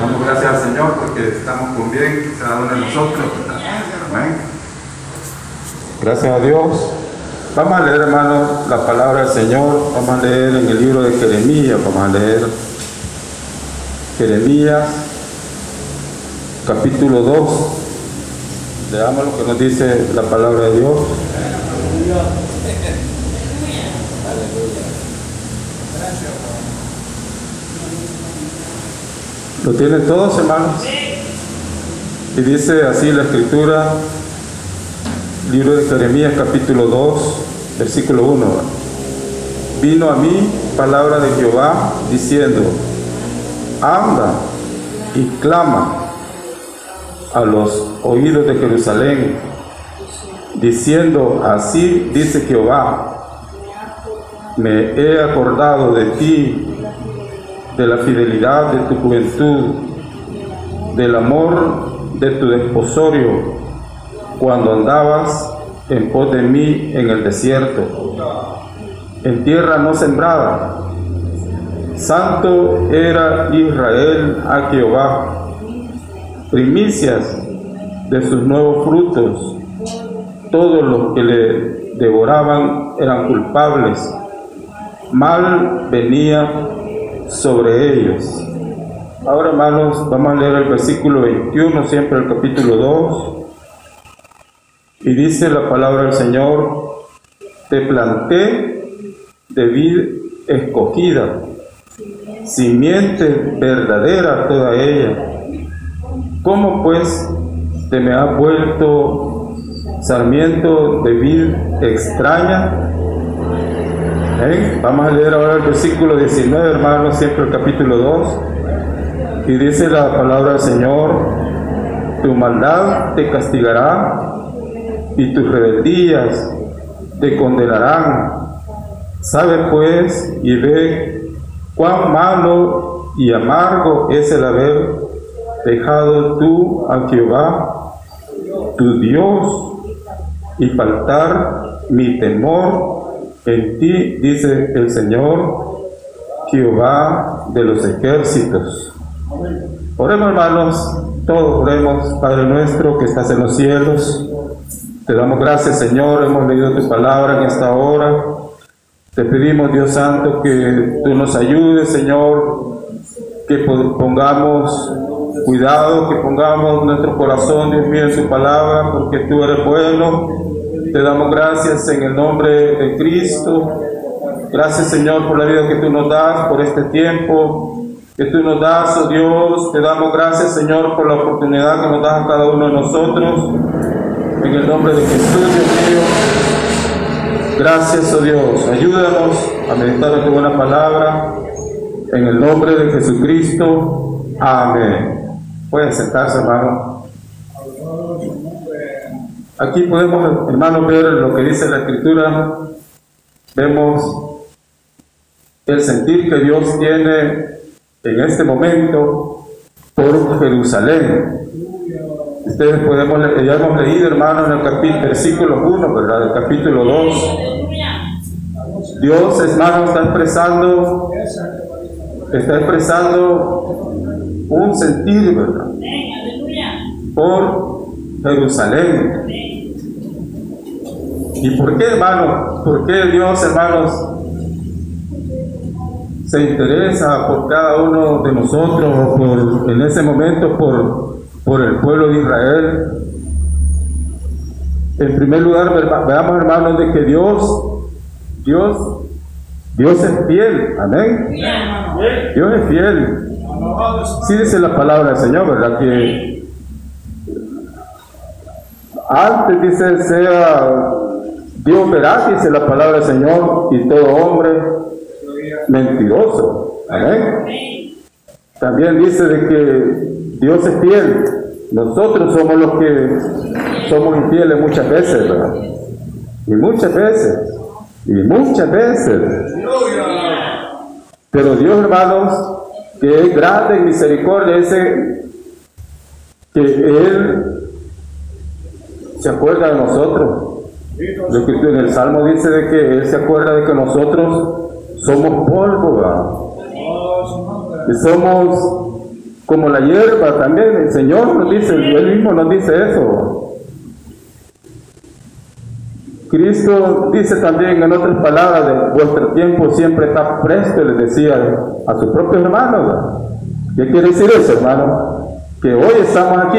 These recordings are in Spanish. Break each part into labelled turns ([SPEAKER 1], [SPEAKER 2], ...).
[SPEAKER 1] Damos gracias al Señor porque estamos con bien cada uno de nosotros. Amén. Gracias a Dios. Vamos a leer, hermanos, la palabra del Señor. Vamos a leer en el libro de Jeremías. Vamos a leer Jeremías, capítulo 2. Leamos lo que nos dice la palabra de Dios. ¿Lo tienen todos, hermanos? Y dice así la escritura, libro de Jeremías capítulo 2, versículo 1. Vino a mí palabra de Jehová diciendo, anda y clama a los oídos de Jerusalén, diciendo, así dice Jehová, me he acordado de ti de la fidelidad de tu juventud, del amor de tu desposorio, cuando andabas en pos de mí en el desierto, en tierra no sembrada. Santo era Israel a Jehová, primicias de sus nuevos frutos. Todos los que le devoraban eran culpables. Mal venía sobre ellos. Ahora, hermanos, vamos a leer el versículo 21, siempre el capítulo 2. Y dice la palabra del Señor, te planté de vid escogida, simiente verdadera toda ella. ¿Cómo pues te me ha vuelto sarmiento de vid extraña? Vamos a leer ahora el versículo 19, hermanos, siempre el capítulo 2. Y dice la palabra del Señor, tu maldad te castigará y tus rebeldías te condenarán. Sabe pues y ve cuán malo y amargo es el haber dejado tú a Jehová, tu Dios, y faltar mi temor en ti, dice el Señor, Jehová de los ejércitos. Oremos hermanos, todos oremos, Padre nuestro que estás en los cielos. Te damos gracias Señor, hemos leído tu palabra en esta hora. Te pedimos Dios Santo que tú nos ayudes Señor, que pongamos cuidado, que pongamos nuestro corazón, Dios mío, en su palabra, porque tú eres bueno te damos gracias en el nombre de Cristo. Gracias Señor por la vida que tú nos das, por este tiempo que tú nos das, oh Dios. Te damos gracias Señor por la oportunidad que nos das a cada uno de nosotros. En el nombre de Jesús, Dios mío. Gracias, oh Dios. Ayúdanos a meditar tu buena palabra. En el nombre de Jesucristo. Amén. Pueden sentarse, hermano. Aquí podemos, hermanos, ver lo que dice la Escritura. Vemos el sentir que Dios tiene en este momento por Jerusalén. Ustedes podemos, ya hemos leído, hermano, en el capítulo, versículo 1, ¿verdad? El capítulo 2. Dios, hermano, está expresando, está expresando un sentir, ¿verdad? Por Jerusalén. ¿Y por qué, hermano? ¿Por qué Dios, hermanos, se interesa por cada uno de nosotros, por, en ese momento por, por el pueblo de Israel? En primer lugar, veamos, hermanos, de que Dios, Dios, Dios es fiel, amén. Dios es fiel. Sí dice la palabra del Señor, ¿verdad? Que antes dice sea Dios verá, dice la palabra del Señor, y todo hombre mentiroso. Amén. También dice de que Dios es fiel. Nosotros somos los que somos infieles muchas veces, ¿verdad? Y muchas veces. Y muchas veces. Pero Dios, hermanos, que es grande en misericordia, ese que Él se acuerda de nosotros en el Salmo dice de que Él se acuerda de que nosotros somos polvo, y somos como la hierba también. El Señor nos dice, Él mismo nos dice eso. Cristo dice también en otras palabras, de vuestro tiempo siempre está presto, les decía a sus propios hermanos. ¿Qué quiere decir eso, hermano? Que hoy estamos aquí,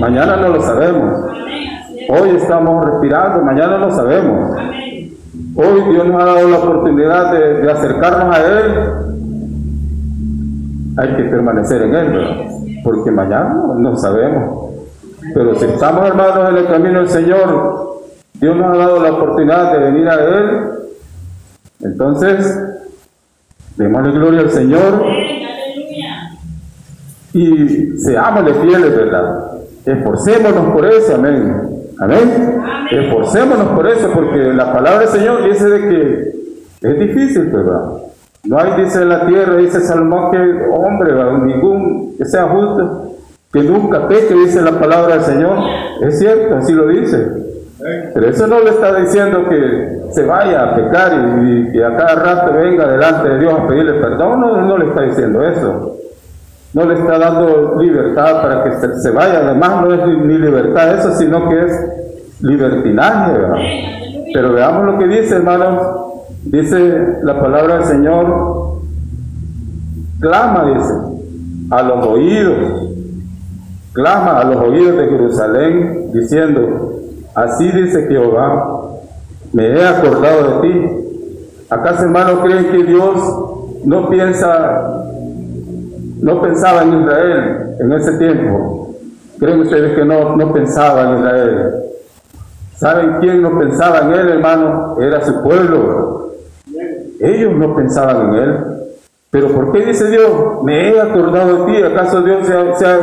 [SPEAKER 1] mañana no lo sabemos. Hoy estamos respirando, mañana no sabemos. Hoy Dios nos ha dado la oportunidad de, acercarnos a Él. Hay que permanecer en Él, ¿verdad? porque mañana no sabemos. Pero si estamos hermanos en el camino del Señor, Dios nos ha dado la oportunidad de venir a Él. Entonces, démosle gloria al Señor y seámosle fieles, ¿verdad? Esforcémonos por eso, amén. Amén. Esforcémonos por eso, porque la palabra del Señor dice de que es difícil, ¿verdad? No hay, dice la tierra, dice Salomón, que hombre, ningún que sea justo, que nunca peque, dice la palabra del Señor. Es cierto, así lo dice. Pero eso no le está diciendo que se vaya a pecar y, que a cada rato venga delante de Dios a pedirle perdón, no, no le está diciendo eso. No le está dando libertad para que se, vaya, además no es ni libertad eso, sino que es libertinaje. Pero veamos lo que dice, hermanos. Dice la palabra del Señor, clama, dice, a los oídos, clama a los oídos de Jerusalén, diciendo, Así dice Jehová, me he acordado de ti. ¿Acaso hermanos creen que Dios no piensa, no pensaba en Israel en ese tiempo? ¿Creen ustedes que no, no pensaba en Israel? ¿Saben quién no pensaba en él, hermano? Era su pueblo. Ellos no pensaban en él. Pero ¿por qué dice Dios? Me he acordado de ti. ¿Acaso Dios se ha, se ha,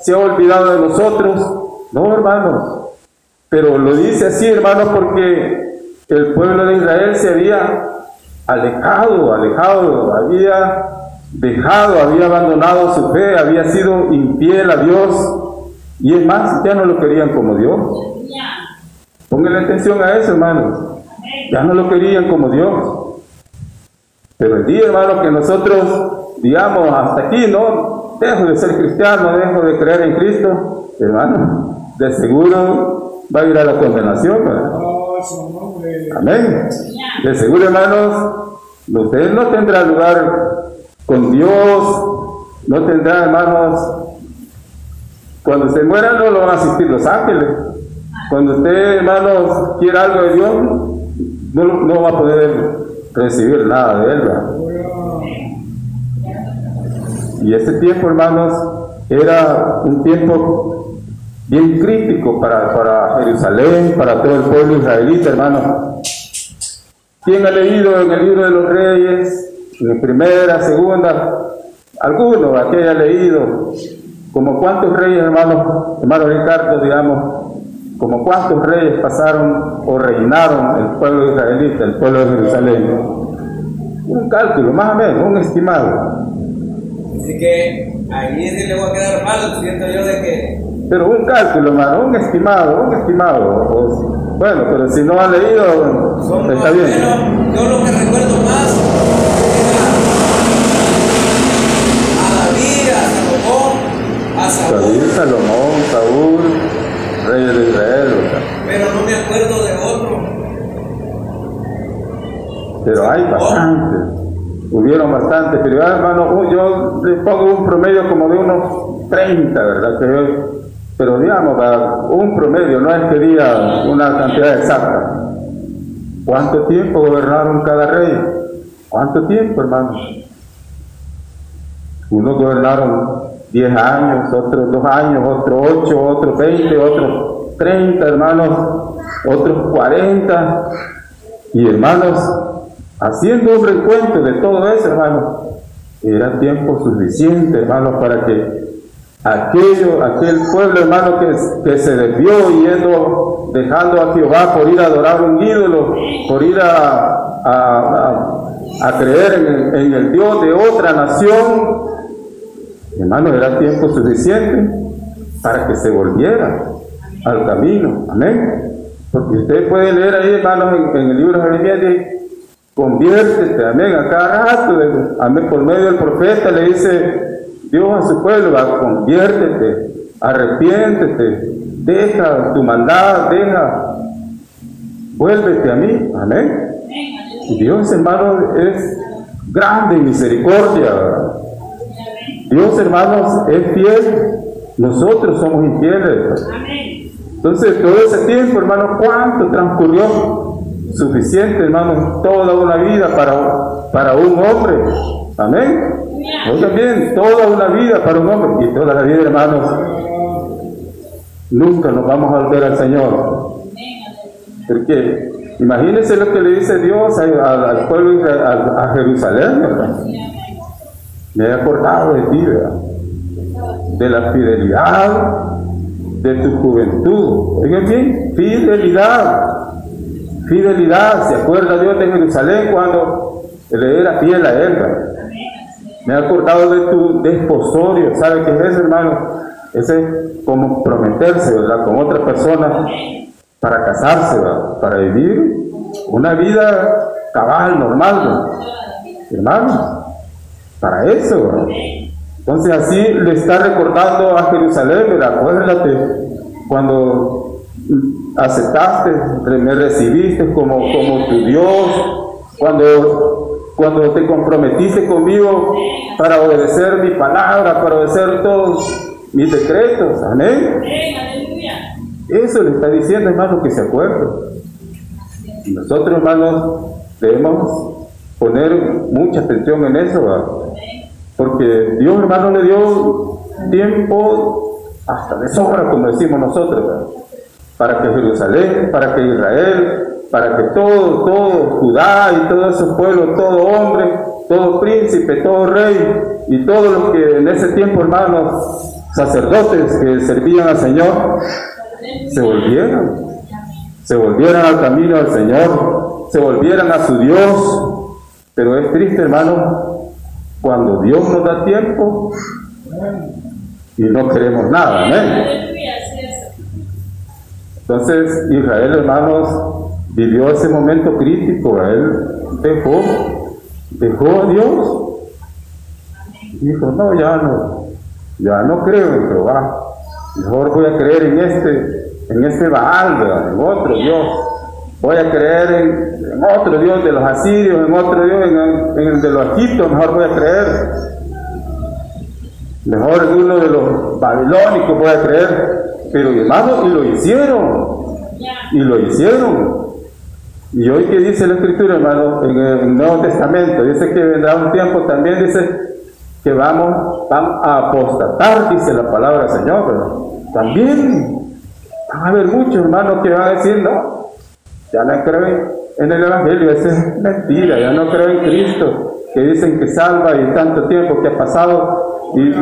[SPEAKER 1] se ha olvidado de nosotros? No, hermanos. Pero lo dice así, hermanos, porque el pueblo de Israel se había alejado, alejado, había dejado, había abandonado su fe, había sido infiel a Dios. Y es más, ya no lo querían como Dios. Pónganle atención a eso, hermanos. Ya no lo querían como Dios. Pero el día, hermanos, que nosotros, digamos, hasta aquí, ¿no? Dejo de ser cristiano, dejo de creer en Cristo, hermano, de seguro va a ir a la condenación. Amén. De seguro, hermanos, usted no tendrá lugar con Dios, no tendrá, hermanos, cuando usted muera no lo van a asistir los ángeles. Cuando usted, hermanos, quiera algo de Dios, no, no va a poder recibir nada de Él. Y ese tiempo, hermanos, era un tiempo bien crítico para, para Jerusalén, para todo el pueblo israelita, hermano. ¿Quién ha leído en el libro de los reyes, primera, segunda, alguno aquí haya leído, como cuántos reyes, hermano, hermano Ricardo, digamos, como cuántos reyes pasaron o reinaron el pueblo israelita, el pueblo de Jerusalén? Un cálculo, más o menos, un estimado.
[SPEAKER 2] Así que ahí sí le voy a quedar mal, siento yo de que
[SPEAKER 1] pero un cálculo, hermano, un estimado, un estimado. bueno, pero si no ha leído, está bien.
[SPEAKER 2] yo lo que recuerdo más era a David, a Salomón, a Saúl. David,
[SPEAKER 1] Salomón, Saúl, reyes de Israel.
[SPEAKER 2] Pero no me acuerdo de otro.
[SPEAKER 1] Pero hay bastantes. Hubieron bastantes, pero hermano, yo les pongo un promedio como de unos 30, ¿verdad? Que pero digamos, un promedio, no es que diga una cantidad exacta. ¿Cuánto tiempo gobernaron cada rey? ¿Cuánto tiempo, hermanos? Unos gobernaron 10 años, otros 2 años, otros 8, otros 20, otros 30, hermanos, otros 40. Y hermanos, haciendo un recuento de todo eso, hermanos, era tiempo suficiente, hermanos, para que aquello, aquel pueblo hermano que, se desvió yendo, dejando a Jehová por ir a adorar un ídolo, por ir a, a, creer en el, Dios de otra nación, hermano, era tiempo suficiente para que se volviera al camino. Amén. Porque usted puede leer ahí, hermanos, en, el libro de Jeremías, conviértete, amén, a cada rato, amén, por medio del profeta le dice, Dios a su pueblo, conviértete, arrepiéntete, deja tu maldad, deja, vuélvete a mí, amén. Dios, hermano, es grande en misericordia. Dios, hermanos, es fiel. Nosotros somos infieles. Entonces, todo ese tiempo, hermano, ¿cuánto transcurrió? Suficiente, hermano, toda una vida para, para un hombre. Amén. Oigan bien, toda una vida para un hombre. Y toda la vida, hermanos, nunca nos vamos a volver al Señor. Porque Imagínense lo que le dice Dios al, pueblo, a, Jerusalén, ¿verdad? Me he acordado de ti, ¿verdad? De la fidelidad de tu juventud. Oigan bien, fidelidad. Fidelidad. ¿Se acuerda Dios de Jerusalén cuando le era fiel a él? Me he acordado de tu desposorio. ¿Sabe qué es eso, hermano? Ese es como prometerse, ¿verdad? Con otra persona para casarse, para vivir una vida cabal, normal, hermano, para eso. Entonces así le está recordando a Jerusalén, acuérdate, cuando aceptaste, me recibiste como, como tu Dios, cuando, cuando te comprometiste conmigo para obedecer mi palabra, para obedecer todos mis decretos, amén. Eso le está diciendo, hermano, que se acuerde. Nosotros, hermanos, debemos poner mucha atención en eso, porque Dios, hermano, le dio tiempo hasta de sobra, como decimos nosotros, para que Jerusalén, para que Israel, para que todo, todo Judá y todo ese pueblo, todo hombre, todo príncipe, todo rey y todos los que en ese tiempo, hermanos, sacerdotes que servían al Señor, se volvieran, se volvieran al camino del Señor, se volvieran a su Dios. Pero es triste, hermano, cuando Dios nos da tiempo y no queremos nada, amén. Entonces Israel, hermanos, vivió ese momento crítico, él dejó, dejó a Dios. Dijo, no, ya no, ya no creo en Jehová. Mejor voy a creer en este, en este Baal, en otro Dios. Voy a creer en, otro Dios de los asirios, en otro Dios, en, el de los egipcios, mejor voy a creer. Mejor en uno de los babilónicos voy a creer. Pero hermano, y lo hicieron. Y lo hicieron. Y hoy que dice la escritura, hermano, en el Nuevo Testamento, dice que vendrá un tiempo, también dice que vamos, a apostatar, dice la palabra del Señor, pero también van a haber muchos hermanos que van a decir, no, ya no creen en el Evangelio, esa es mentira, ya no creen en Cristo, que dicen que salva y tanto tiempo que ha pasado, y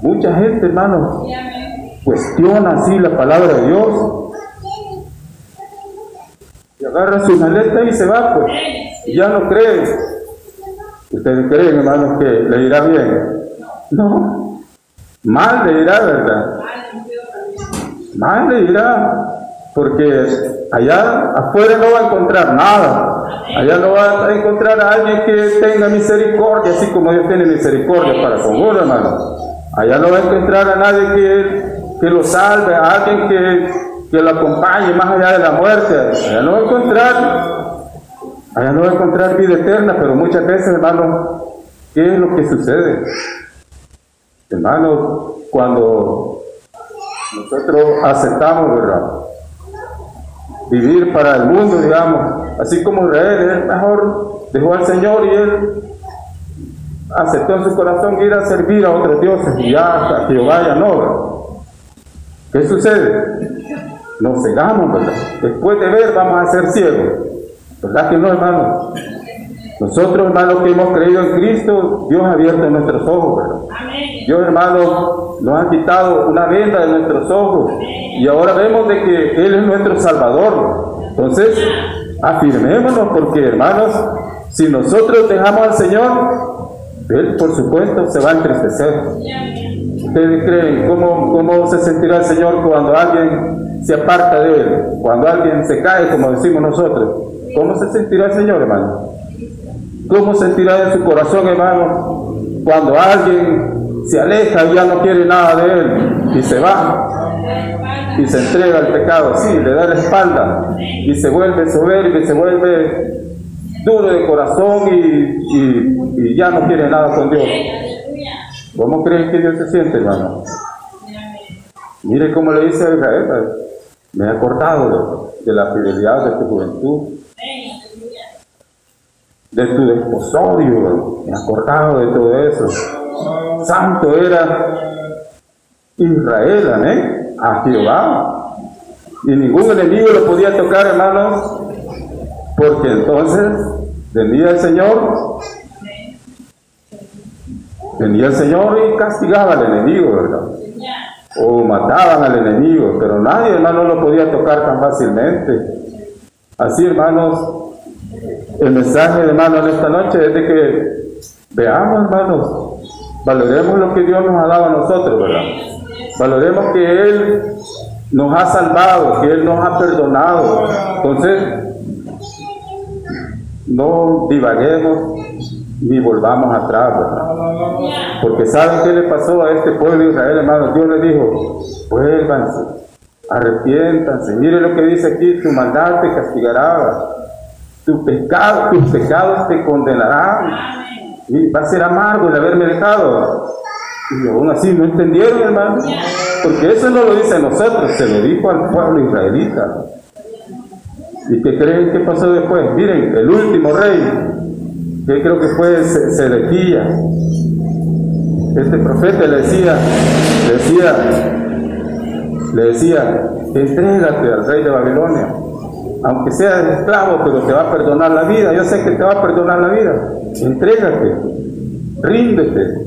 [SPEAKER 1] mucha gente, hermano, cuestiona así la palabra de Dios, y agarra su maleta y se va, pues, y ya no cree. ¿Ustedes creen, hermanos, que le irá bien? No. Mal le irá, ¿verdad? Mal le irá. Porque allá afuera no va a encontrar nada. Allá no va a encontrar a alguien que tenga misericordia, así como Dios tiene misericordia para con uno, hermano. Allá no va a encontrar a nadie que, que lo salve, a alguien que, que lo acompañe más allá de la muerte. Allá no va a encontrar Allá no va a encontrar vida eterna, pero muchas veces, hermano, ¿qué es lo que sucede? Hermano, cuando nosotros aceptamos, ¿verdad? Vivir para el mundo, digamos, así como Israel, él mejor dejó al Señor y él aceptó en su corazón ir a servir a otros dioses y ya que Jehová ya no. ¿Qué sucede? Nos cegamos, ¿verdad? Después de ver vamos a ser ciegos. ¿Verdad que no, hermano? Nosotros, hermanos, que hemos creído en Cristo, Dios ha abierto nuestros ojos, ¿verdad? Dios, hermano, nos ha quitado una venda de nuestros ojos y ahora vemos de que Él es nuestro Salvador. Entonces, afirmémonos porque, hermanos, si nosotros dejamos al Señor, Él, por supuesto, se va a entristecer. ¿Ustedes creen cómo, cómo se sentirá el Señor cuando alguien se aparta de Él? Cuando alguien se cae, como decimos nosotros. ¿Cómo se sentirá el Señor, hermano? ¿Cómo sentirá en su corazón, hermano, cuando alguien se aleja y ya no quiere nada de él y se va y se entrega al pecado, sí, le da la espalda y se vuelve soberbio y se vuelve duro de corazón y, y, ya no quiere nada con Dios. ¿Cómo creen que Dios se siente, hermano? Mire cómo le dice a Israel, me he acordado de, de la fidelidad de tu juventud, de tu desposorio, me he acordado de todo eso. Santo era Israel, amén, a Jehová. Y ningún enemigo lo podía tocar, hermanos, porque entonces venía el Señor, venía el Señor y castigaba al enemigo, ¿verdad? O mataban al enemigo, pero nadie, hermano, lo podía tocar tan fácilmente. Así, hermanos, el mensaje, hermano, en esta noche es que veamos, hermanos, valoremos lo que Dios nos ha dado a nosotros, ¿verdad? Valoremos que Él nos ha salvado, que Él nos ha perdonado. Entonces, no divaguemos ni volvamos atrás, ¿verdad? Porque ¿saben qué le pasó a este pueblo de Israel, hermano? Dios le dijo, vuélvanse, arrepiéntanse. Mire lo que dice aquí, tu maldad te castigará, tu pecado, tus pecados te condenarán. Va a ser amargo el haberme dejado. Y aún así no entendieron, hermano. Porque eso no lo dice a nosotros, se lo dijo al pueblo israelita. ¿Y qué creen que pasó después? Miren, el último rey, que creo que fue Sedequías. Este profeta le decía, le decía, le decía, entrégate al rey de Babilonia, aunque seas esclavo, pero te va a perdonar la vida. Yo sé que te va a perdonar la vida. Entrégate, ríndete.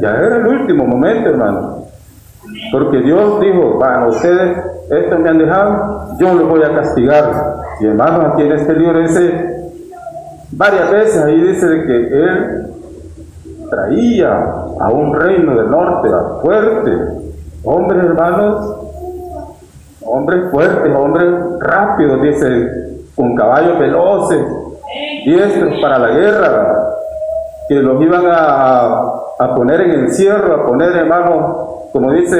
[SPEAKER 1] Ya era el último momento, hermano. Porque Dios dijo, bueno, ustedes esto me han dejado, yo los voy a castigar. Y hermano, aquí en este libro dice varias veces, ahí dice de que él traía a un reino del norte, a fuerte, hombres hermanos, hombres fuertes, hombres rápidos, dice, con caballos veloces, diestros para la guerra, que los iban a, a poner en encierro, a poner, hermano, como dice,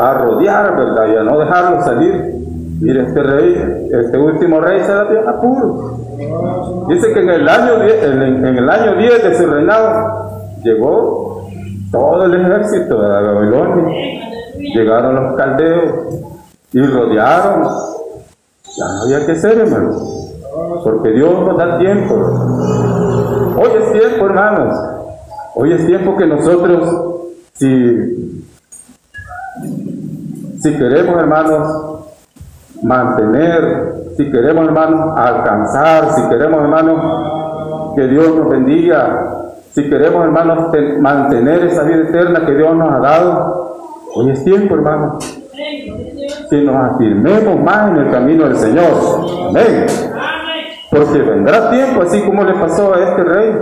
[SPEAKER 1] a rodear, ¿verdad? Y a no dejarlo salir. Mire, este rey, este último rey se la dio apuro. Dice que en el, año 10, en, el año 10 de su reinado llegó todo el ejército de Babilonia. Llegaron los caldeos y rodearon. Ya no había que ser, hermano. Porque Dios nos da tiempo. Hoy es tiempo, hermanos. Hoy es tiempo que nosotros, si si queremos, hermanos, mantener, si queremos, hermanos, alcanzar, si queremos, hermanos, que Dios nos bendiga, si queremos, hermanos, mantener esa vida eterna que Dios nos ha dado, hoy es tiempo, hermanos, que nos afirmemos más en el camino del Señor. Amén. Porque vendrá tiempo, así como le pasó a este rey.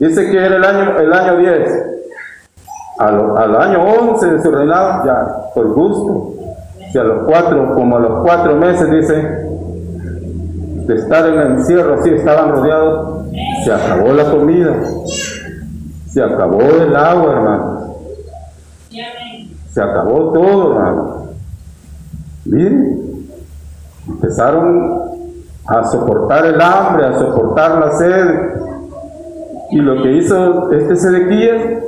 [SPEAKER 1] Dice que era el año, el año 10. Al, año 11 de su reinado, ya, por gusto, que a los cuatro, como a los cuatro meses, dice, de estar en el encierro, así estaban rodeados, se acabó la comida, se acabó el agua, hermano. Se acabó todo, hermano. Miren, empezaron a soportar el hambre, a soportar la sed. Y lo que hizo este Sedequías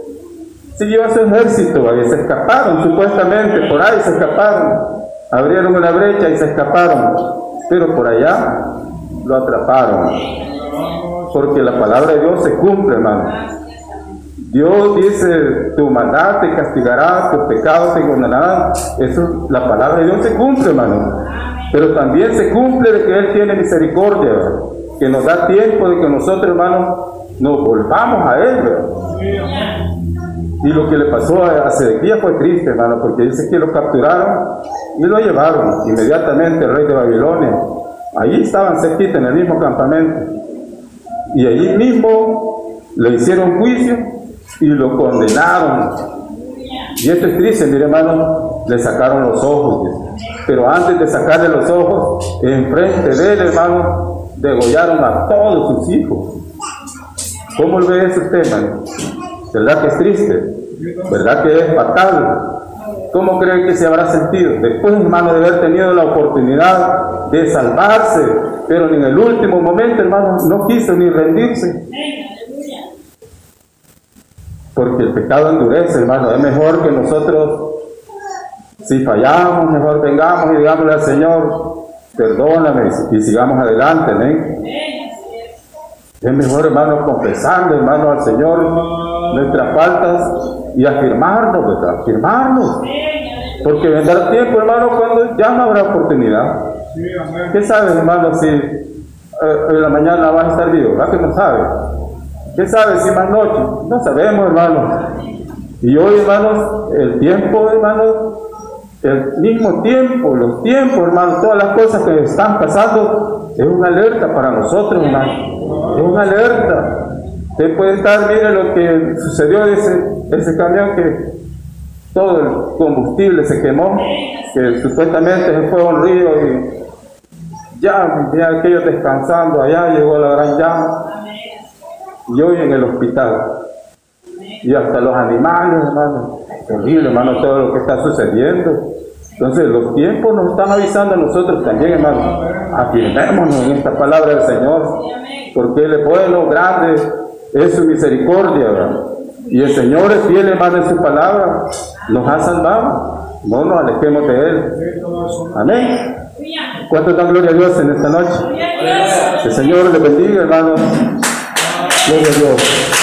[SPEAKER 1] siguió a su ejército, y se escaparon supuestamente, por ahí se escaparon abrieron una brecha y se escaparon, pero por allá lo atraparon, porque la palabra de Dios se cumple, hermano. Dios dice, tu maldad te castigará, tus pecados te condenarán. Eso, la palabra de Dios se cumple, hermano. Pero también se cumple de que Él tiene misericordia, que nos da tiempo de que nosotros, hermanos, nos volvamos a Él. Y lo que le pasó a Sedequía fue triste, hermano, porque dice que lo capturaron y lo llevaron inmediatamente al rey de Babilonia. Allí estaban cerquita en el mismo campamento. Y allí mismo le hicieron juicio y lo condenaron. Y esto es triste, mire hermano, le sacaron los ojos. Pero antes de sacarle los ojos, enfrente de él, hermano, degollaron a todos sus hijos. ¿Cómo ve ese tema? ¿Verdad que es triste? ¿Verdad que es fatal? ¿Cómo creen que se habrá sentido? Después, hermano, de haber tenido la oportunidad de salvarse, pero en el último momento, hermano, no quiso ni rendirse. Porque el pecado endurece, hermano. Es mejor que nosotros, si fallamos, mejor vengamos y digámosle al Señor, perdóname y sigamos adelante, Es mejor, hermano, confesando, hermano, al Señor nuestras faltas y afirmarnos, ¿verdad? Afirmarnos. Porque vendrá tiempo, hermano, cuando ya no habrá oportunidad. ¿Qué sabes, hermano, si eh, en la mañana vas a estar vivo? ¿Verdad que no sabes? ¿Qué sabes si más noche? No sabemos, hermano. Y hoy, hermanos, el tiempo, hermanos, el mismo tiempo, los tiempos, hermano, todas las cosas que están pasando, es una alerta para nosotros, hermano. Es una alerta. Usted puede estar, mire lo que sucedió ese, ese camión que todo el combustible se quemó, que supuestamente se fue a un río y ya, ya aquellos descansando allá, llegó la gran llama y hoy en el hospital. Y hasta los animales, hermano. Terrible, hermano, todo lo que está sucediendo. Entonces, los tiempos nos están avisando a nosotros también, hermano. Afirmémonos en esta palabra del Señor, porque es bueno, grande, es su misericordia, ¿verdad? Y el Señor es fiel, hermano, en su palabra. Nos ha salvado. No nos alejemos de Él. Amén. ¿Cuánto dan gloria a Dios en esta noche? El Señor le bendiga, hermano. Gloria a Dios.